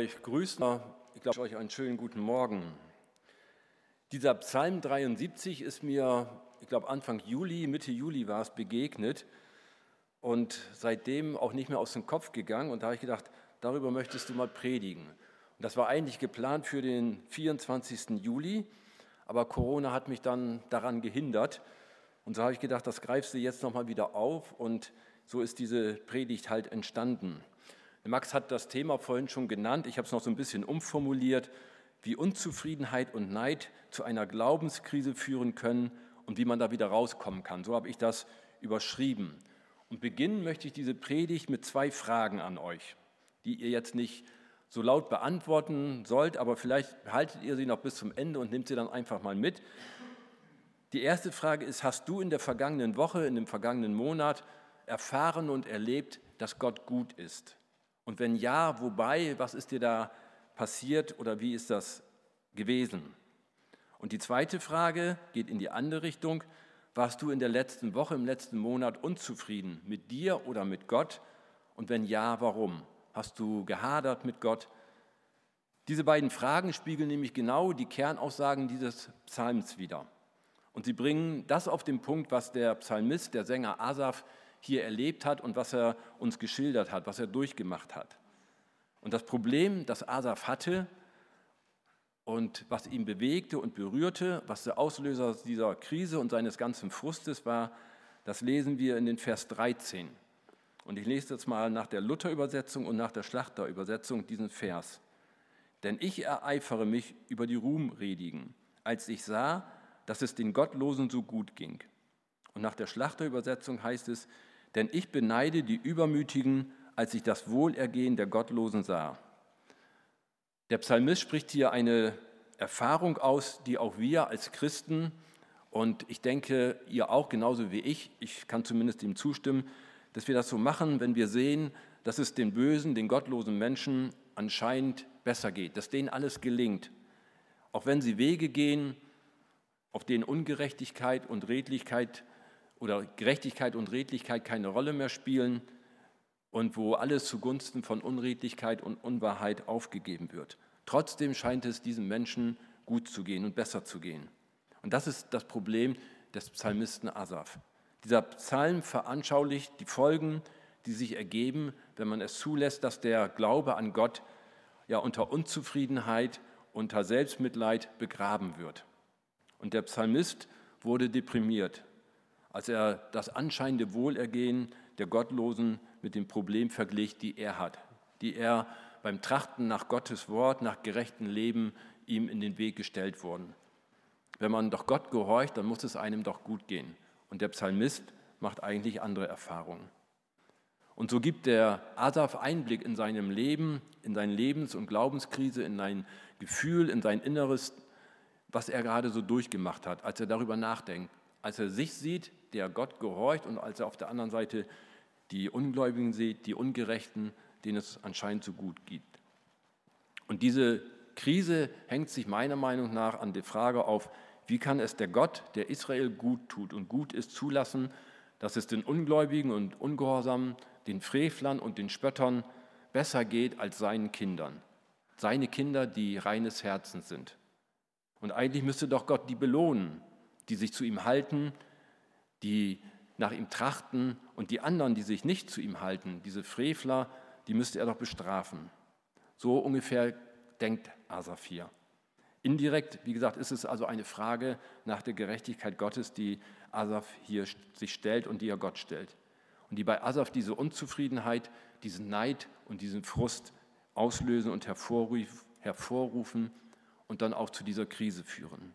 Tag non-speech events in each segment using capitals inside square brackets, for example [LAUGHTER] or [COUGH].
euch grüßen. Ich glaube euch einen schönen guten Morgen. Dieser Psalm 73 ist mir, ich glaube Anfang Juli, Mitte Juli war es begegnet und seitdem auch nicht mehr aus dem Kopf gegangen. Und da habe ich gedacht, darüber möchtest du mal predigen. Und das war eigentlich geplant für den 24. Juli, aber Corona hat mich dann daran gehindert. Und so habe ich gedacht, das greifst du jetzt nochmal wieder auf und so ist diese Predigt halt entstanden. Max hat das Thema vorhin schon genannt, ich habe es noch so ein bisschen umformuliert, wie Unzufriedenheit und Neid zu einer Glaubenskrise führen können und wie man da wieder rauskommen kann. So habe ich das überschrieben. Und beginnen möchte ich diese Predigt mit zwei Fragen an euch, die ihr jetzt nicht so laut beantworten sollt, aber vielleicht behaltet ihr sie noch bis zum Ende und nehmt sie dann einfach mal mit. Die erste Frage ist, hast du in der vergangenen Woche, in dem vergangenen Monat erfahren und erlebt, dass Gott gut ist? Und wenn ja, wobei, was ist dir da passiert oder wie ist das gewesen? Und die zweite Frage geht in die andere Richtung. Warst du in der letzten Woche, im letzten Monat unzufrieden mit dir oder mit Gott? Und wenn ja, warum? Hast du gehadert mit Gott? Diese beiden Fragen spiegeln nämlich genau die Kernaussagen dieses Psalms wider. Und sie bringen das auf den Punkt, was der Psalmist, der Sänger Asaf, hier erlebt hat und was er uns geschildert hat, was er durchgemacht hat. Und das Problem, das Asaf hatte und was ihn bewegte und berührte, was der Auslöser dieser Krise und seines ganzen Frustes war, das lesen wir in den Vers 13. Und ich lese jetzt mal nach der Luther-Übersetzung und nach der Schlachter-Übersetzung diesen Vers. Denn ich ereifere mich über die Ruhmredigen, als ich sah, dass es den Gottlosen so gut ging. Und nach der Schlachter-Übersetzung heißt es, denn ich beneide die Übermütigen, als ich das Wohlergehen der Gottlosen sah. Der Psalmist spricht hier eine Erfahrung aus, die auch wir als Christen und ich denke, ihr auch genauso wie ich, ich kann zumindest ihm zustimmen, dass wir das so machen, wenn wir sehen, dass es den bösen, den gottlosen Menschen anscheinend besser geht, dass denen alles gelingt. Auch wenn sie Wege gehen, auf denen Ungerechtigkeit und Redlichkeit oder Gerechtigkeit und Redlichkeit keine Rolle mehr spielen und wo alles zugunsten von Unredlichkeit und Unwahrheit aufgegeben wird. Trotzdem scheint es diesen Menschen gut zu gehen und besser zu gehen. Und das ist das Problem des Psalmisten Asaf. Dieser Psalm veranschaulicht die Folgen, die sich ergeben, wenn man es zulässt, dass der Glaube an Gott ja unter Unzufriedenheit, unter Selbstmitleid begraben wird. Und der Psalmist wurde deprimiert als er das anscheinende Wohlergehen der Gottlosen mit dem Problem verglich, die er hat, die er beim Trachten nach Gottes Wort, nach gerechtem Leben ihm in den Weg gestellt wurden. Wenn man doch Gott gehorcht, dann muss es einem doch gut gehen. Und der Psalmist macht eigentlich andere Erfahrungen. Und so gibt der Asaf Einblick in seinem Leben, in seine Lebens- und Glaubenskrise, in sein Gefühl, in sein Inneres, was er gerade so durchgemacht hat, als er darüber nachdenkt als er sich sieht, der Gott gehorcht und als er auf der anderen Seite die Ungläubigen sieht, die Ungerechten, denen es anscheinend so gut geht. Und diese Krise hängt sich meiner Meinung nach an der Frage auf, wie kann es der Gott, der Israel gut tut und gut ist, zulassen, dass es den Ungläubigen und Ungehorsamen, den Frevlern und den Spöttern besser geht als seinen Kindern. Seine Kinder, die reines Herzens sind. Und eigentlich müsste doch Gott die belohnen, die sich zu ihm halten, die nach ihm trachten und die anderen, die sich nicht zu ihm halten, diese Frevler, die müsste er doch bestrafen. So ungefähr denkt Asaf hier. Indirekt, wie gesagt, ist es also eine Frage nach der Gerechtigkeit Gottes, die Asaf hier sich stellt und die er Gott stellt. Und die bei Asaf diese Unzufriedenheit, diesen Neid und diesen Frust auslösen und hervorrufen und dann auch zu dieser Krise führen.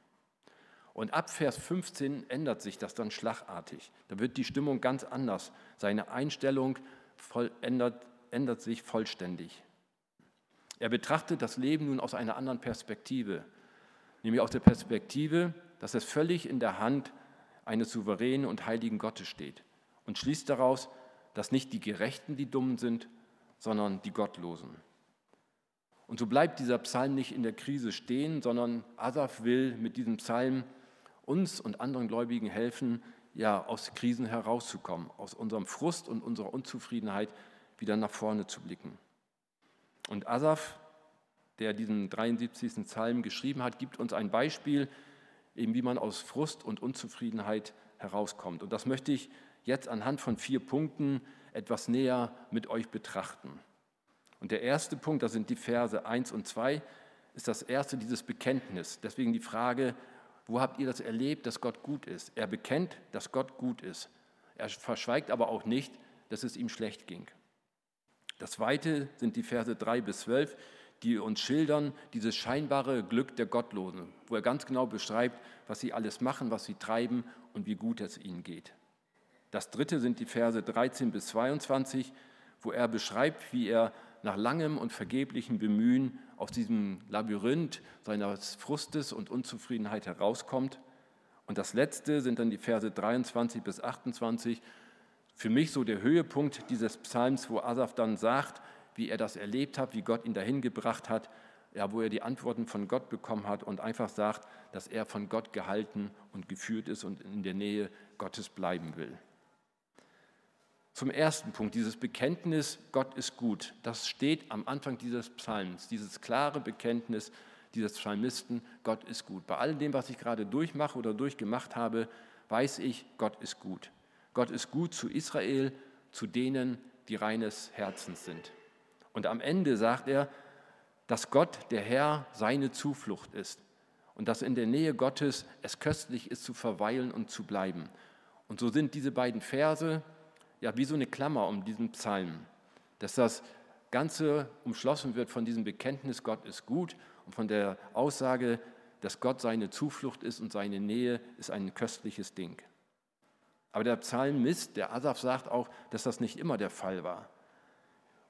Und ab Vers 15 ändert sich das dann schlagartig. Da wird die Stimmung ganz anders. Seine Einstellung ändert, ändert sich vollständig. Er betrachtet das Leben nun aus einer anderen Perspektive, nämlich aus der Perspektive, dass es völlig in der Hand eines souveränen und heiligen Gottes steht und schließt daraus, dass nicht die Gerechten die Dummen sind, sondern die Gottlosen. Und so bleibt dieser Psalm nicht in der Krise stehen, sondern Asaf will mit diesem Psalm uns und anderen Gläubigen helfen, ja, aus Krisen herauszukommen, aus unserem Frust und unserer Unzufriedenheit wieder nach vorne zu blicken. Und Asaf der diesen 73. Psalm geschrieben hat, gibt uns ein Beispiel, eben wie man aus Frust und Unzufriedenheit herauskommt. Und das möchte ich jetzt anhand von vier Punkten etwas näher mit euch betrachten. Und der erste Punkt, das sind die Verse 1 und 2, ist das erste, dieses Bekenntnis. Deswegen die Frage, wo habt ihr das erlebt, dass Gott gut ist? Er bekennt, dass Gott gut ist. Er verschweigt aber auch nicht, dass es ihm schlecht ging. Das zweite sind die Verse 3 bis 12, die uns schildern dieses scheinbare Glück der Gottlosen, wo er ganz genau beschreibt, was sie alles machen, was sie treiben und wie gut es ihnen geht. Das dritte sind die Verse 13 bis 22, wo er beschreibt, wie er nach langem und vergeblichem Bemühen aus diesem Labyrinth seines Frustes und Unzufriedenheit herauskommt. Und das letzte sind dann die Verse 23 bis 28, für mich so der Höhepunkt dieses Psalms, wo Asaf dann sagt, wie er das erlebt hat, wie Gott ihn dahin gebracht hat, ja, wo er die Antworten von Gott bekommen hat und einfach sagt, dass er von Gott gehalten und geführt ist und in der Nähe Gottes bleiben will. Zum ersten Punkt, dieses Bekenntnis, Gott ist gut, das steht am Anfang dieses Psalms, dieses klare Bekenntnis dieses Psalmisten, Gott ist gut. Bei all dem, was ich gerade durchmache oder durchgemacht habe, weiß ich, Gott ist gut. Gott ist gut zu Israel, zu denen, die reines Herzens sind. Und am Ende sagt er, dass Gott, der Herr, seine Zuflucht ist und dass in der Nähe Gottes es köstlich ist zu verweilen und zu bleiben. Und so sind diese beiden Verse ja wie so eine Klammer um diesen Psalm, dass das Ganze umschlossen wird von diesem Bekenntnis, Gott ist gut und von der Aussage, dass Gott seine Zuflucht ist und seine Nähe ist ein köstliches Ding. Aber der Psalmist, der Asaf, sagt auch, dass das nicht immer der Fall war.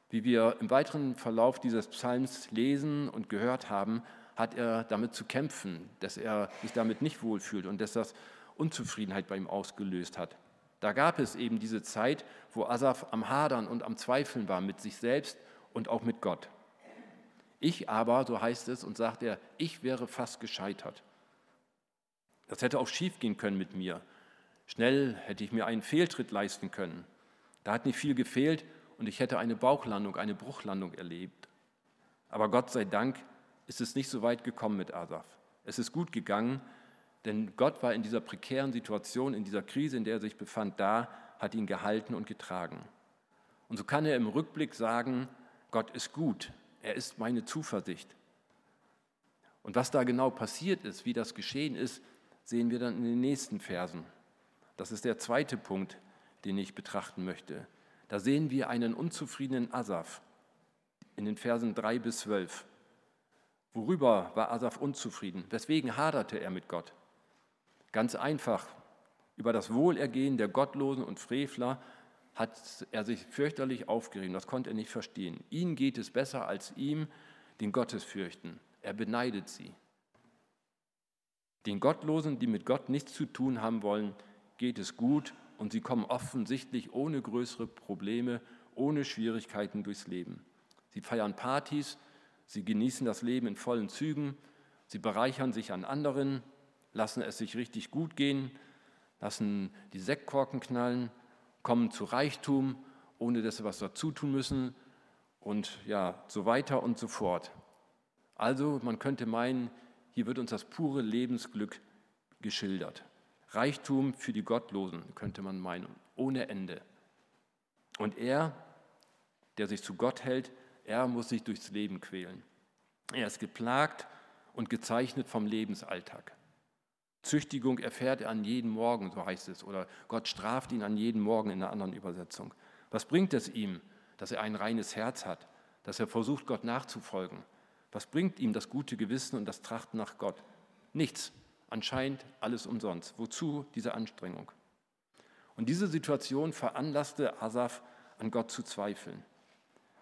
Wie wir im weiteren Verlauf dieses Psalms lesen und gehört haben, hat er damit zu kämpfen, dass er sich damit nicht wohlfühlt und dass das Unzufriedenheit bei ihm ausgelöst hat. Da gab es eben diese Zeit, wo Asaf am Hadern und am Zweifeln war mit sich selbst und auch mit Gott. Ich aber, so heißt es, und sagt er, ich wäre fast gescheitert. Das hätte auch schief gehen können mit mir. Schnell hätte ich mir einen Fehltritt leisten können. Da hat nicht viel gefehlt und ich hätte eine Bauchlandung, eine Bruchlandung erlebt. Aber Gott sei Dank ist es nicht so weit gekommen mit Asaf. Es ist gut gegangen, denn Gott war in dieser prekären Situation, in dieser Krise, in der er sich befand, da, hat ihn gehalten und getragen. Und so kann er im Rückblick sagen, Gott ist gut, er ist meine Zuversicht. Und was da genau passiert ist, wie das geschehen ist, sehen wir dann in den nächsten Versen. Das ist der zweite Punkt, den ich betrachten möchte. Da sehen wir einen unzufriedenen Asaf in den Versen 3 bis 12. Worüber war Asaf unzufrieden? Weswegen haderte er mit Gott? Ganz einfach, über das Wohlergehen der Gottlosen und Frevler hat er sich fürchterlich aufgerieben, das konnte er nicht verstehen. Ihnen geht es besser als ihm, den Gottes fürchten. Er beneidet sie. Den Gottlosen, die mit Gott nichts zu tun haben wollen, geht es gut und sie kommen offensichtlich ohne größere Probleme, ohne Schwierigkeiten durchs Leben. Sie feiern Partys, sie genießen das Leben in vollen Zügen, sie bereichern sich an anderen, lassen es sich richtig gut gehen, lassen die Sektkorken knallen, kommen zu Reichtum, ohne dass sie was dazu tun müssen und ja, so weiter und so fort. Also man könnte meinen, hier wird uns das pure Lebensglück geschildert. Reichtum für die Gottlosen, könnte man meinen, ohne Ende. Und er, der sich zu Gott hält, er muss sich durchs Leben quälen. Er ist geplagt und gezeichnet vom Lebensalltag. Züchtigung erfährt er an jedem Morgen, so heißt es, oder Gott straft ihn an jedem Morgen in einer anderen Übersetzung. Was bringt es ihm, dass er ein reines Herz hat, dass er versucht, Gott nachzufolgen? Was bringt ihm das gute Gewissen und das Trachten nach Gott? Nichts. Anscheinend alles umsonst. Wozu diese Anstrengung? Und diese Situation veranlasste Asaf, an Gott zu zweifeln.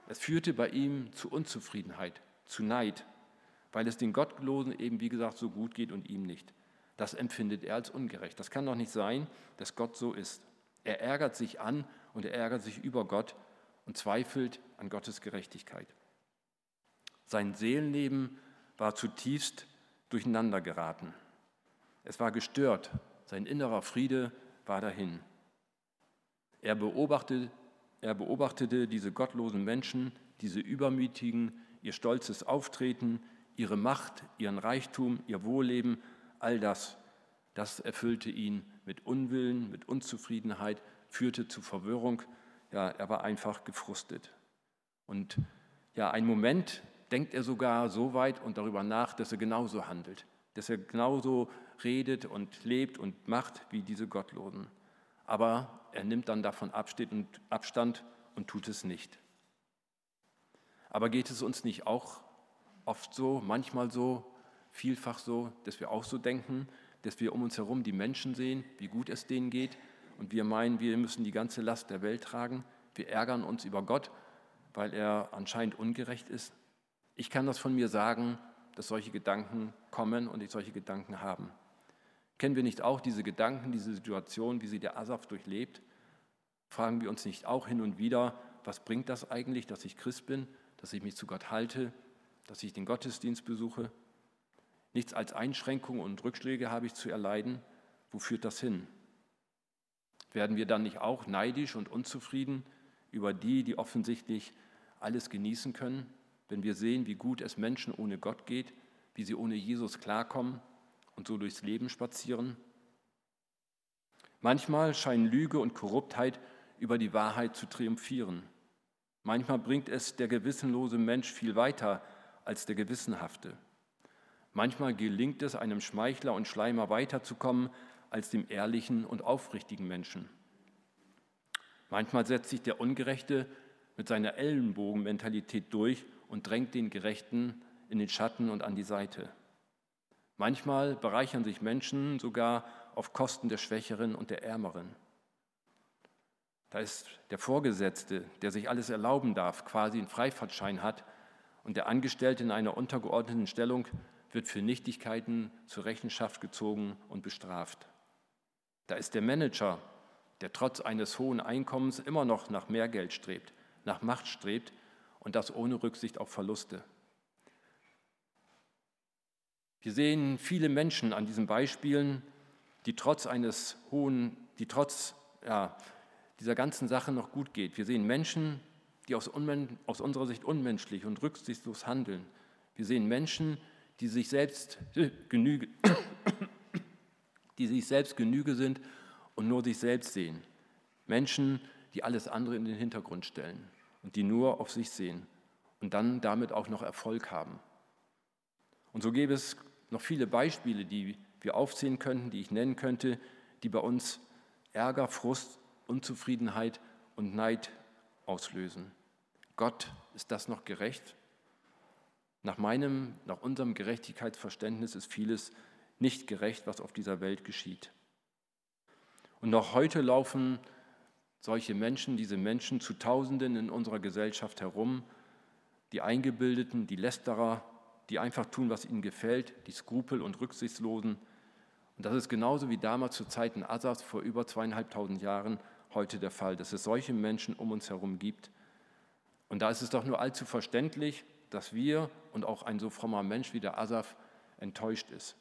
Es führte bei ihm zu Unzufriedenheit, zu Neid, weil es den Gottlosen eben, wie gesagt, so gut geht und ihm nicht. Das empfindet er als ungerecht. Das kann doch nicht sein, dass Gott so ist. Er ärgert sich an und er ärgert sich über Gott und zweifelt an Gottes Gerechtigkeit. Sein Seelenleben war zutiefst durcheinander geraten. Es war gestört, sein innerer Friede war dahin. Er beobachtete, er beobachtete diese gottlosen Menschen, diese übermütigen, ihr stolzes Auftreten, ihre Macht, ihren Reichtum, ihr Wohlleben, all das, das erfüllte ihn mit Unwillen, mit Unzufriedenheit, führte zu Verwirrung. Ja, er war einfach gefrustet. Und ja, einen Moment denkt er sogar so weit und darüber nach, dass er genauso handelt, dass er genauso redet und lebt und macht wie diese Gottlosen. Aber er nimmt dann davon Abstand und tut es nicht. Aber geht es uns nicht auch oft so, manchmal so, vielfach so, dass wir auch so denken, dass wir um uns herum die Menschen sehen, wie gut es denen geht und wir meinen, wir müssen die ganze Last der Welt tragen. Wir ärgern uns über Gott, weil er anscheinend ungerecht ist. Ich kann das von mir sagen, dass solche Gedanken kommen und ich solche Gedanken haben. Kennen wir nicht auch diese Gedanken, diese Situation, wie sie der Asaf durchlebt? Fragen wir uns nicht auch hin und wieder, was bringt das eigentlich, dass ich Christ bin, dass ich mich zu Gott halte, dass ich den Gottesdienst besuche? Nichts als Einschränkungen und Rückschläge habe ich zu erleiden. Wo führt das hin? Werden wir dann nicht auch neidisch und unzufrieden über die, die offensichtlich alles genießen können, wenn wir sehen, wie gut es Menschen ohne Gott geht, wie sie ohne Jesus klarkommen und so durchs Leben spazieren? Manchmal scheinen Lüge und Korruptheit über die Wahrheit zu triumphieren. Manchmal bringt es der gewissenlose Mensch viel weiter als der gewissenhafte. Manchmal gelingt es einem Schmeichler und Schleimer weiterzukommen als dem ehrlichen und aufrichtigen Menschen. Manchmal setzt sich der Ungerechte mit seiner Ellenbogenmentalität durch und drängt den Gerechten in den Schatten und an die Seite. Manchmal bereichern sich Menschen sogar auf Kosten der Schwächeren und der Ärmeren. Da ist der Vorgesetzte, der sich alles erlauben darf, quasi einen Freifahrtschein hat, und der Angestellte in einer untergeordneten Stellung wird für Nichtigkeiten zur Rechenschaft gezogen und bestraft. Da ist der Manager, der trotz eines hohen Einkommens immer noch nach mehr Geld strebt, nach Macht strebt und das ohne Rücksicht auf Verluste. Wir sehen viele Menschen an diesen Beispielen, die trotz eines hohen, die trotz ja, dieser ganzen Sache noch gut geht. Wir sehen Menschen, die aus, aus unserer Sicht unmenschlich und rücksichtslos handeln. Wir sehen Menschen, die sich selbst [COUGHS] Genüge, [COUGHS] die sich selbst Genüge sind und nur sich selbst sehen. Menschen, die alles andere in den Hintergrund stellen und die nur auf sich sehen und dann damit auch noch Erfolg haben. Und so gäbe es noch viele Beispiele, die wir aufzählen könnten, die ich nennen könnte, die bei uns Ärger, Frust, Unzufriedenheit und Neid auslösen. Gott, ist das noch gerecht? Nach meinem, nach unserem Gerechtigkeitsverständnis ist vieles nicht gerecht, was auf dieser Welt geschieht. Und noch heute laufen solche Menschen, diese Menschen zu Tausenden in unserer Gesellschaft herum, die Eingebildeten, die Lästerer, die einfach tun, was ihnen gefällt, die Skrupel- und Rücksichtslosen. Und das ist genauso wie damals zu Zeiten Asas vor über zweieinhalbtausend Jahren heute der Fall, dass es solche Menschen um uns herum gibt. Und da ist es doch nur allzu verständlich, dass wir und auch ein so frommer Mensch wie der Asaf enttäuscht ist,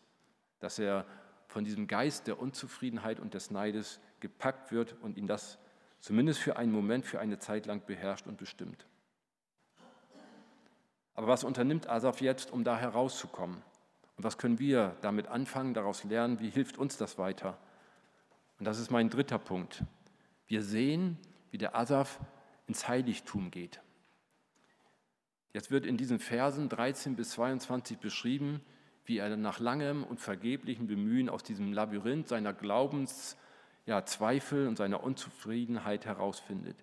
dass er von diesem Geist der Unzufriedenheit und des Neides gepackt wird und ihn das zumindest für einen Moment, für eine Zeit lang beherrscht und bestimmt. Aber was unternimmt Asaf jetzt, um da herauszukommen? Und was können wir damit anfangen, daraus lernen? Wie hilft uns das weiter? Und das ist mein dritter Punkt. Wir sehen, wie der Asaf ins Heiligtum geht. Jetzt wird in diesen Versen 13 bis 22 beschrieben, wie er nach langem und vergeblichem Bemühen aus diesem Labyrinth seiner Glaubenszweifel ja, und seiner Unzufriedenheit herausfindet.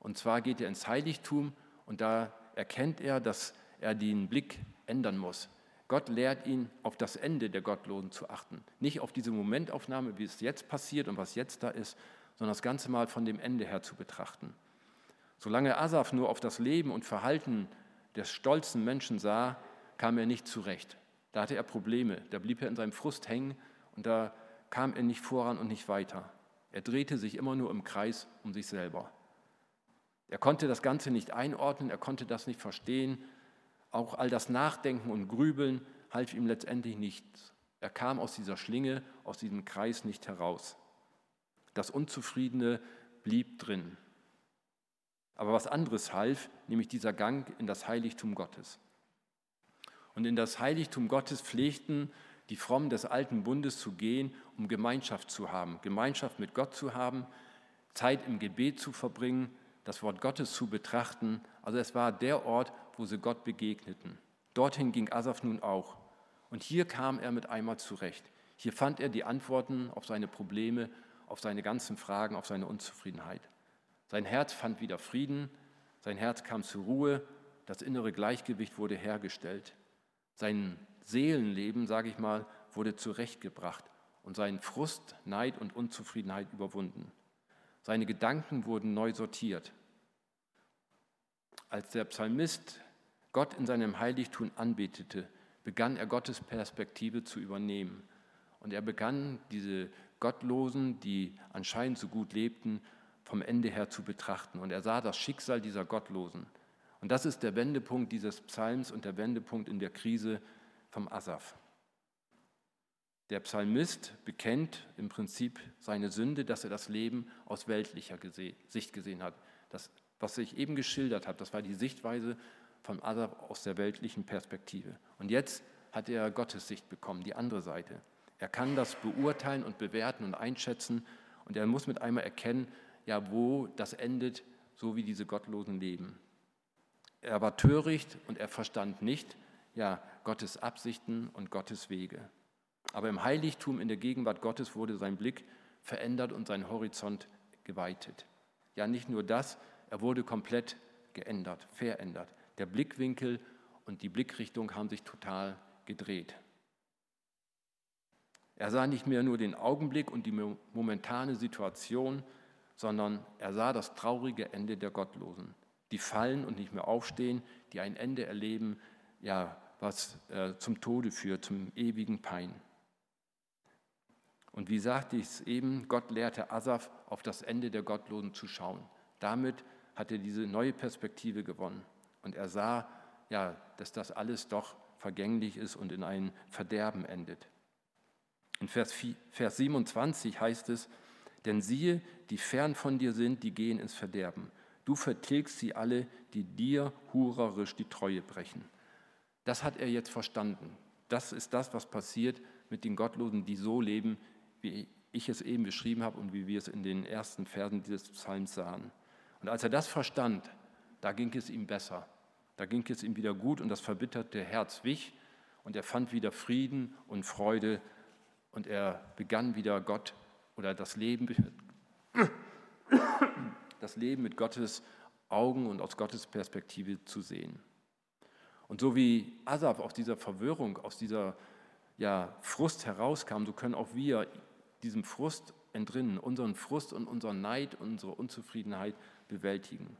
Und zwar geht er ins Heiligtum und da erkennt er, dass er den Blick ändern muss. Gott lehrt ihn, auf das Ende der Gottlosen zu achten. Nicht auf diese Momentaufnahme, wie es jetzt passiert und was jetzt da ist, sondern das Ganze mal von dem Ende her zu betrachten. Solange Asaf nur auf das Leben und Verhalten des stolzen Menschen sah, kam er nicht zurecht. Da hatte er Probleme, da blieb er in seinem Frust hängen und da kam er nicht voran und nicht weiter. Er drehte sich immer nur im Kreis um sich selber. Er konnte das Ganze nicht einordnen, er konnte das nicht verstehen. Auch all das Nachdenken und Grübeln half ihm letztendlich nichts. Er kam aus dieser Schlinge, aus diesem Kreis nicht heraus. Das Unzufriedene blieb drin. Aber was anderes half, nämlich dieser Gang in das Heiligtum Gottes. Und in das Heiligtum Gottes pflegten die Frommen des alten Bundes zu gehen, um Gemeinschaft zu haben, Gemeinschaft mit Gott zu haben, Zeit im Gebet zu verbringen, das Wort Gottes zu betrachten. Also es war der Ort, wo sie Gott begegneten. Dorthin ging Asaf nun auch. Und hier kam er mit einmal zurecht. Hier fand er die Antworten auf seine Probleme, auf seine ganzen Fragen, auf seine Unzufriedenheit. Sein Herz fand wieder Frieden, sein Herz kam zur Ruhe, das innere Gleichgewicht wurde hergestellt. Sein Seelenleben, sage ich mal, wurde zurechtgebracht und sein Frust, Neid und Unzufriedenheit überwunden. Seine Gedanken wurden neu sortiert. Als der Psalmist Gott in seinem Heiligtum anbetete, begann er Gottes Perspektive zu übernehmen. Und er begann diese Gottlosen, die anscheinend so gut lebten, vom Ende her zu betrachten. Und er sah das Schicksal dieser Gottlosen. Und das ist der Wendepunkt dieses Psalms und der Wendepunkt in der Krise vom Asaf. Der Psalmist bekennt im Prinzip seine Sünde, dass er das Leben aus weltlicher Sicht gesehen hat. Das, was ich eben geschildert habe, das war die Sichtweise vom Asaf aus der weltlichen Perspektive. Und jetzt hat er Gottes Sicht bekommen, die andere Seite. Er kann das beurteilen und bewerten und einschätzen und er muss mit einmal erkennen, ja, wo das endet, so wie diese Gottlosen leben. Er war töricht und er verstand nicht, ja, Gottes Absichten und Gottes Wege. Aber im Heiligtum, in der Gegenwart Gottes, wurde sein Blick verändert und sein Horizont geweitet. Ja, nicht nur das, er wurde komplett geändert, verändert. Der Blickwinkel und die Blickrichtung haben sich total gedreht. Er sah nicht mehr nur den Augenblick und die momentane Situation, sondern er sah das traurige Ende der Gottlosen, die fallen und nicht mehr aufstehen, die ein Ende erleben, ja, was äh, zum Tode führt, zum ewigen Pein. Und wie sagte ich es eben, Gott lehrte Asaf, auf das Ende der Gottlosen zu schauen. Damit hat er diese neue Perspektive gewonnen. Und er sah, ja, dass das alles doch vergänglich ist und in ein Verderben endet. In Vers, 4, Vers 27 heißt es, denn siehe, die fern von dir sind, die gehen ins Verderben. Du vertilgst sie alle, die dir hurerisch die Treue brechen. Das hat er jetzt verstanden. Das ist das, was passiert mit den Gottlosen, die so leben, wie ich es eben beschrieben habe und wie wir es in den ersten Versen dieses Psalms sahen. Und als er das verstand, da ging es ihm besser. Da ging es ihm wieder gut und das verbitterte Herz wich und er fand wieder Frieden und Freude und er begann wieder Gott oder das Leben, das Leben mit Gottes Augen und aus Gottes Perspektive zu sehen. Und so wie Asaf aus dieser Verwirrung, aus dieser ja, Frust herauskam, so können auch wir diesem Frust entrinnen, unseren Frust und unseren Neid, unsere Unzufriedenheit bewältigen.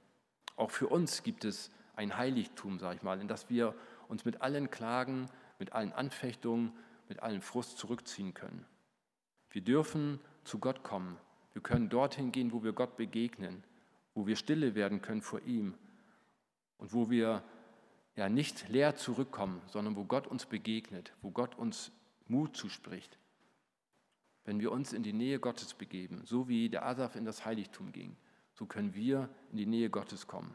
Auch für uns gibt es ein Heiligtum, sage ich mal, in das wir uns mit allen Klagen, mit allen Anfechtungen, mit allem Frust zurückziehen können. Wir dürfen zu Gott kommen. Wir können dorthin gehen, wo wir Gott begegnen, wo wir stille werden können vor ihm und wo wir ja nicht leer zurückkommen, sondern wo Gott uns begegnet, wo Gott uns Mut zuspricht. Wenn wir uns in die Nähe Gottes begeben, so wie der Asaf in das Heiligtum ging, so können wir in die Nähe Gottes kommen.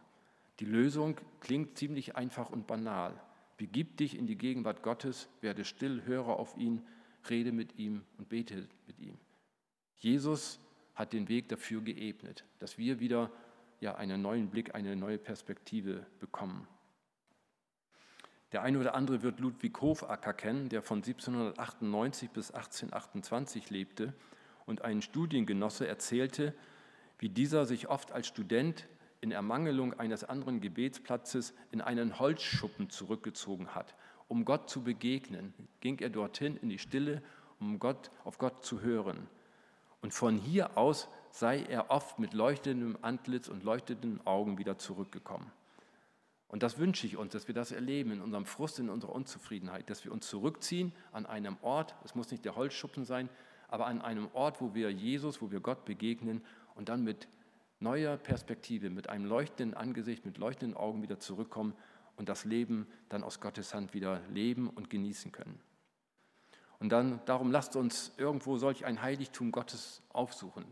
Die Lösung klingt ziemlich einfach und banal. Begib dich in die Gegenwart Gottes, werde still, höre auf ihn, rede mit ihm und bete mit ihm. Jesus hat den Weg dafür geebnet, dass wir wieder ja, einen neuen Blick, eine neue Perspektive bekommen. Der eine oder andere wird Ludwig Hofacker kennen, der von 1798 bis 1828 lebte und ein Studiengenosse erzählte, wie dieser sich oft als Student in Ermangelung eines anderen Gebetsplatzes in einen Holzschuppen zurückgezogen hat. Um Gott zu begegnen, ging er dorthin in die Stille, um Gott, auf Gott zu hören. Und von hier aus sei er oft mit leuchtendem Antlitz und leuchtenden Augen wieder zurückgekommen. Und das wünsche ich uns, dass wir das erleben in unserem Frust, in unserer Unzufriedenheit, dass wir uns zurückziehen an einem Ort, es muss nicht der Holzschuppen sein, aber an einem Ort, wo wir Jesus, wo wir Gott begegnen und dann mit neuer Perspektive, mit einem leuchtenden Angesicht, mit leuchtenden Augen wieder zurückkommen und das Leben dann aus Gottes Hand wieder leben und genießen können. Und dann, darum lasst uns irgendwo solch ein Heiligtum Gottes aufsuchen.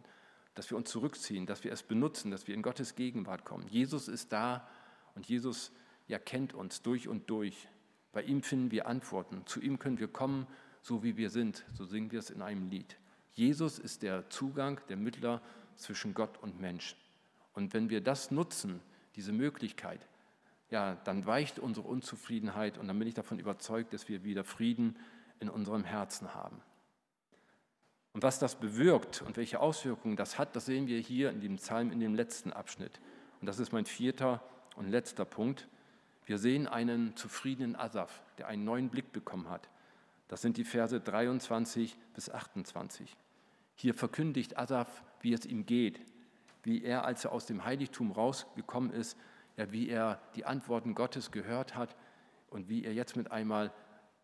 dass wir uns zurückziehen, dass wir es benutzen, dass wir in Gottes Gegenwart kommen. Jesus ist da und Jesus ja, kennt uns durch und durch. Bei ihm finden wir Antworten. Zu ihm können wir kommen, so wie wir sind. So singen wir es in einem Lied. Jesus ist der Zugang, der Mittler zwischen Gott und Mensch. Und wenn wir das nutzen, diese Möglichkeit, ja, dann weicht unsere Unzufriedenheit und dann bin ich davon überzeugt, dass wir wieder Frieden in unserem Herzen haben. Und was das bewirkt und welche Auswirkungen das hat, das sehen wir hier in dem Psalm in dem letzten Abschnitt. Und das ist mein vierter und letzter Punkt. Wir sehen einen zufriedenen Asaf, der einen neuen Blick bekommen hat. Das sind die Verse 23 bis 28. Hier verkündigt Asaf, wie es ihm geht, wie er, als er aus dem Heiligtum rausgekommen ist, ja, wie er die Antworten Gottes gehört hat und wie er jetzt mit einmal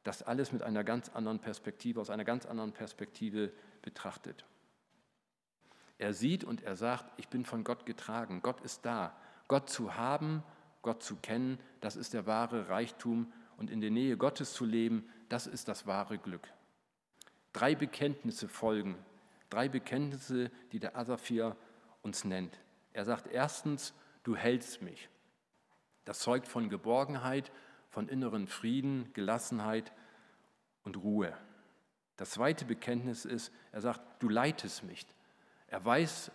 das alles mit einer ganz anderen Perspektive, aus einer ganz anderen Perspektive betrachtet. Er sieht und er sagt, ich bin von Gott getragen, Gott ist da. Gott zu haben, Gott zu kennen, das ist der wahre Reichtum und in der Nähe Gottes zu leben, das ist das wahre Glück. Drei Bekenntnisse folgen, drei Bekenntnisse, die der Asaphir uns nennt. Er sagt erstens, du hältst mich. Das zeugt von Geborgenheit, von inneren Frieden, Gelassenheit und Ruhe. Das zweite Bekenntnis ist, er sagt, du leitest mich. Er weiß,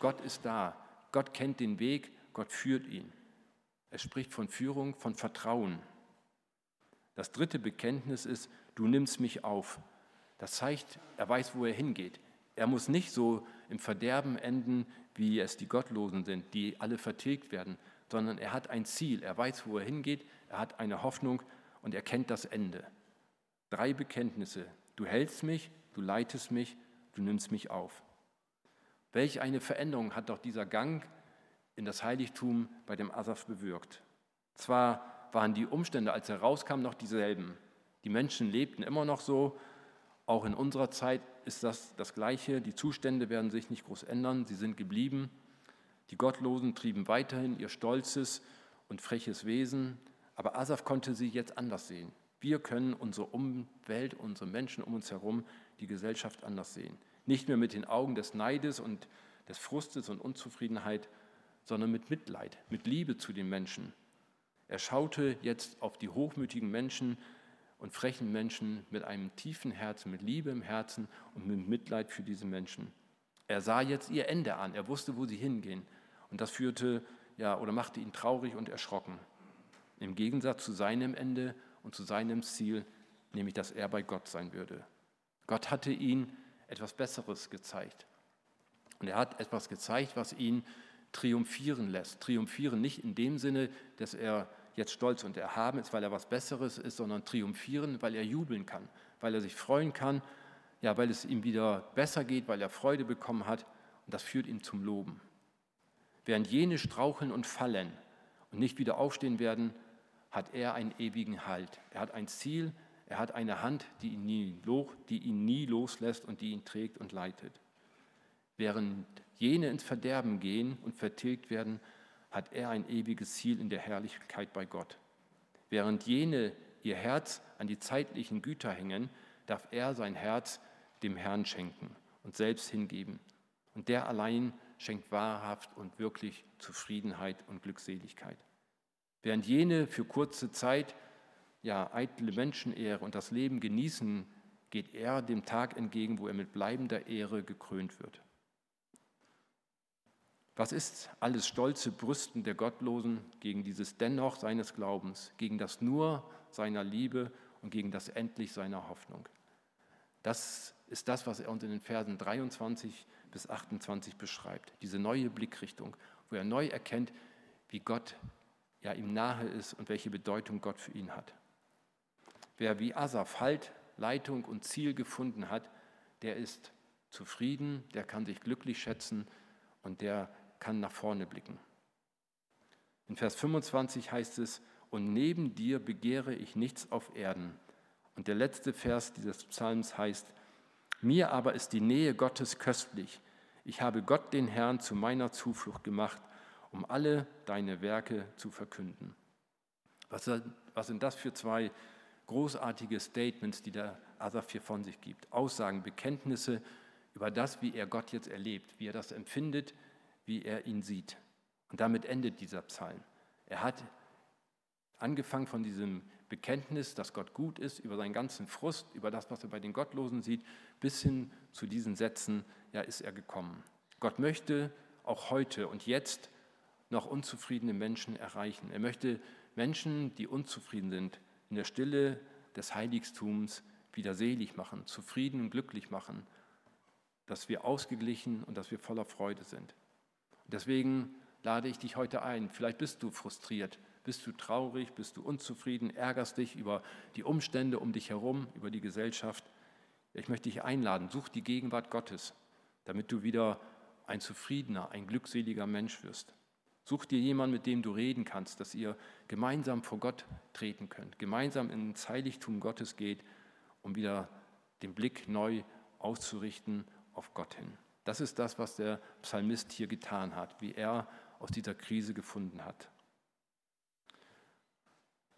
Gott ist da, Gott kennt den Weg, Gott führt ihn. Er spricht von Führung, von Vertrauen. Das dritte Bekenntnis ist, du nimmst mich auf. Das zeigt, er weiß, wo er hingeht. Er muss nicht so im Verderben enden, wie es die Gottlosen sind, die alle vertilgt werden, sondern er hat ein Ziel, er weiß, wo er hingeht, er hat eine Hoffnung und er kennt das Ende. Drei Bekenntnisse. Du hältst mich, du leitest mich, du nimmst mich auf. Welch eine Veränderung hat doch dieser Gang in das Heiligtum bei dem Asaf bewirkt. Zwar waren die Umstände, als er rauskam, noch dieselben. Die Menschen lebten immer noch so. Auch in unserer Zeit ist das das Gleiche. Die Zustände werden sich nicht groß ändern. Sie sind geblieben. Die Gottlosen trieben weiterhin ihr stolzes und freches Wesen, aber Asaf konnte sie jetzt anders sehen. Wir können unsere Umwelt, unsere Menschen um uns herum, die Gesellschaft anders sehen. Nicht mehr mit den Augen des Neides und des Frustes und Unzufriedenheit, sondern mit Mitleid, mit Liebe zu den Menschen. Er schaute jetzt auf die hochmütigen Menschen und frechen Menschen mit einem tiefen Herzen, mit Liebe im Herzen und mit Mitleid für diese Menschen. Er sah jetzt ihr Ende an, er wusste, wo sie hingehen. Und das führte ja oder machte ihn traurig und erschrocken. Im Gegensatz zu seinem Ende und zu seinem Ziel, nämlich dass er bei Gott sein würde. Gott hatte ihn etwas Besseres gezeigt. Und er hat etwas gezeigt, was ihn triumphieren lässt. Triumphieren nicht in dem Sinne, dass er jetzt stolz und erhaben ist, weil er was Besseres ist, sondern triumphieren, weil er jubeln kann, weil er sich freuen kann, ja, weil es ihm wieder besser geht, weil er Freude bekommen hat und das führt ihn zum Loben. Während jene straucheln und fallen und nicht wieder aufstehen werden, hat er einen ewigen Halt. Er hat ein Ziel, er hat eine Hand, die ihn nie, die ihn nie loslässt und die ihn trägt und leitet. Während jene ins Verderben gehen und vertilgt werden, hat er ein ewiges Ziel in der Herrlichkeit bei Gott. Während jene ihr Herz an die zeitlichen Güter hängen, darf er sein Herz dem Herrn schenken und selbst hingeben. Und der allein schenkt wahrhaft und wirklich Zufriedenheit und Glückseligkeit. Während jene für kurze Zeit ja eitle Menschenehre und das Leben genießen, geht er dem Tag entgegen, wo er mit bleibender Ehre gekrönt wird. Was ist alles stolze Brüsten der Gottlosen gegen dieses Dennoch seines Glaubens, gegen das Nur seiner Liebe und gegen das Endlich seiner Hoffnung? Das ist das, was er uns in den Versen 23 bis 28 beschreibt. Diese neue Blickrichtung, wo er neu erkennt, wie Gott ja ihm nahe ist und welche Bedeutung Gott für ihn hat. Wer wie Asaf Halt, Leitung und Ziel gefunden hat, der ist zufrieden, der kann sich glücklich schätzen und der kann nach vorne blicken. In Vers 25 heißt es, und neben dir begehre ich nichts auf Erden. Und der letzte Vers dieses Psalms heißt, mir aber ist die Nähe Gottes köstlich. Ich habe Gott den Herrn zu meiner Zuflucht gemacht, um alle deine Werke zu verkünden. Was, sind das für zwei großartige Statements, die der Asaf hier von sich gibt? Aussagen, Bekenntnisse, über das, wie er Gott jetzt erlebt, wie er das empfindet, wie er ihn sieht. Und damit endet dieser Psalm. Er hat angefangen von diesem Bekenntnis, dass Gott gut ist, über seinen ganzen Frust, über das, was er bei den Gottlosen sieht, bis hin zu diesen Sätzen, ja, ist er gekommen. Gott möchte auch heute und jetzt noch unzufriedene Menschen erreichen. Er möchte Menschen, die unzufrieden sind, in der Stille des Heiligtums wieder selig machen, zufrieden und glücklich machen, dass wir ausgeglichen und dass wir voller Freude sind. deswegen lade ich dich heute ein. Vielleicht bist du frustriert, bist du traurig, bist du unzufrieden, ärgerst dich über die Umstände um dich herum, über die Gesellschaft. Ich möchte dich einladen, such die Gegenwart Gottes, damit du wieder ein zufriedener, ein glückseliger Mensch wirst. Such dir jemanden, mit dem du reden kannst, dass ihr gemeinsam vor Gott treten könnt, gemeinsam ins Heiligtum Gottes geht, um wieder den Blick neu auszurichten auf Gott hin. Das ist das, was der Psalmist hier getan hat, wie er aus dieser Krise gefunden hat.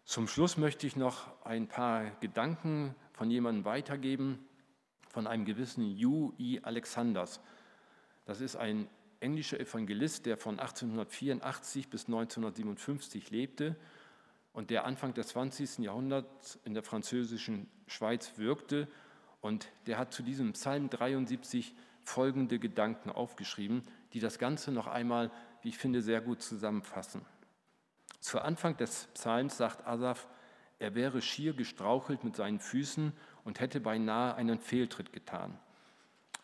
Zum Schluss möchte ich noch ein paar Gedanken von jemandem weitergeben, von einem gewissen Yu E. Alexanders. Das ist ein englischer Evangelist, der von 1884 bis 1957 lebte und der Anfang des 20. Jahrhunderts in der französischen Schweiz wirkte. Und der hat zu diesem Psalm 73 folgende Gedanken aufgeschrieben, die das Ganze noch einmal, wie ich finde, sehr gut zusammenfassen. Zu Anfang des Psalms sagt Asaf, er wäre schier gestrauchelt mit seinen Füßen und hätte beinahe einen Fehltritt getan.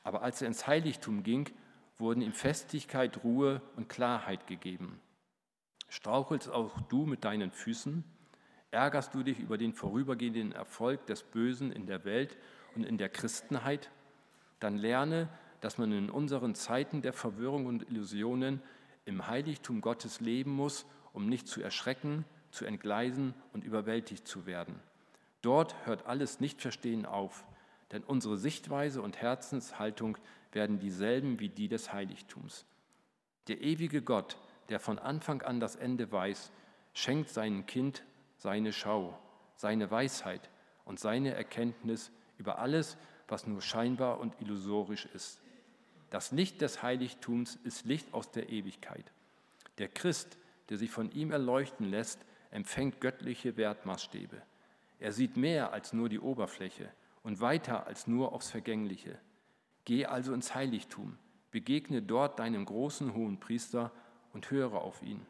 Aber als er ins Heiligtum ging, wurden ihm Festigkeit, Ruhe und Klarheit gegeben. Strauchelst auch du mit deinen Füßen? Ärgerst du dich über den vorübergehenden Erfolg des Bösen in der Welt und in der Christenheit? Dann lerne, dass man in unseren Zeiten der Verwirrung und Illusionen im Heiligtum Gottes leben muss, um nicht zu erschrecken, zu entgleisen und überwältigt zu werden. Dort hört alles Nichtverstehen auf, denn unsere Sichtweise und Herzenshaltung werden dieselben wie die des Heiligtums. Der ewige Gott, der von Anfang an das Ende weiß, schenkt seinem Kind seine Schau, seine Weisheit und seine Erkenntnis über alles, was nur scheinbar und illusorisch ist. Das Licht des Heiligtums ist Licht aus der Ewigkeit. Der Christ, der sich von ihm erleuchten lässt, empfängt göttliche Wertmaßstäbe. Er sieht mehr als nur die Oberfläche und weiter als nur aufs Vergängliche. Geh also ins Heiligtum, begegne dort deinem großen hohen Priester und höre auf ihn.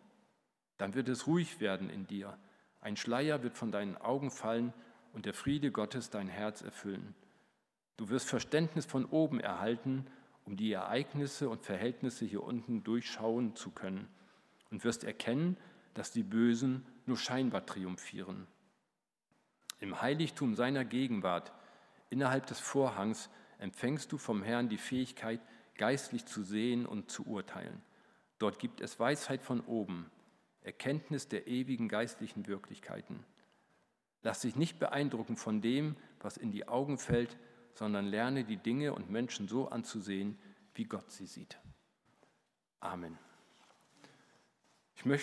Dann wird es ruhig werden in dir, ein Schleier wird von deinen Augen fallen und der Friede Gottes dein Herz erfüllen. Du wirst Verständnis von oben erhalten, um die Ereignisse und Verhältnisse hier unten durchschauen zu können und wirst erkennen, dass die Bösen nur scheinbar triumphieren. Im Heiligtum seiner Gegenwart, innerhalb des Vorhangs, empfängst du vom Herrn die Fähigkeit, geistlich zu sehen und zu urteilen. Dort gibt es Weisheit von oben, Erkenntnis der ewigen geistlichen Wirklichkeiten. Lass dich nicht beeindrucken von dem, was in die Augen fällt, sondern lerne die Dinge und Menschen so anzusehen, wie Gott sie sieht. Amen. Ich möchte